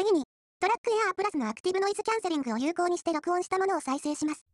次に、トラックエアープラスのアクティブノイズキャンセリングを有効にして録音したものを再生します。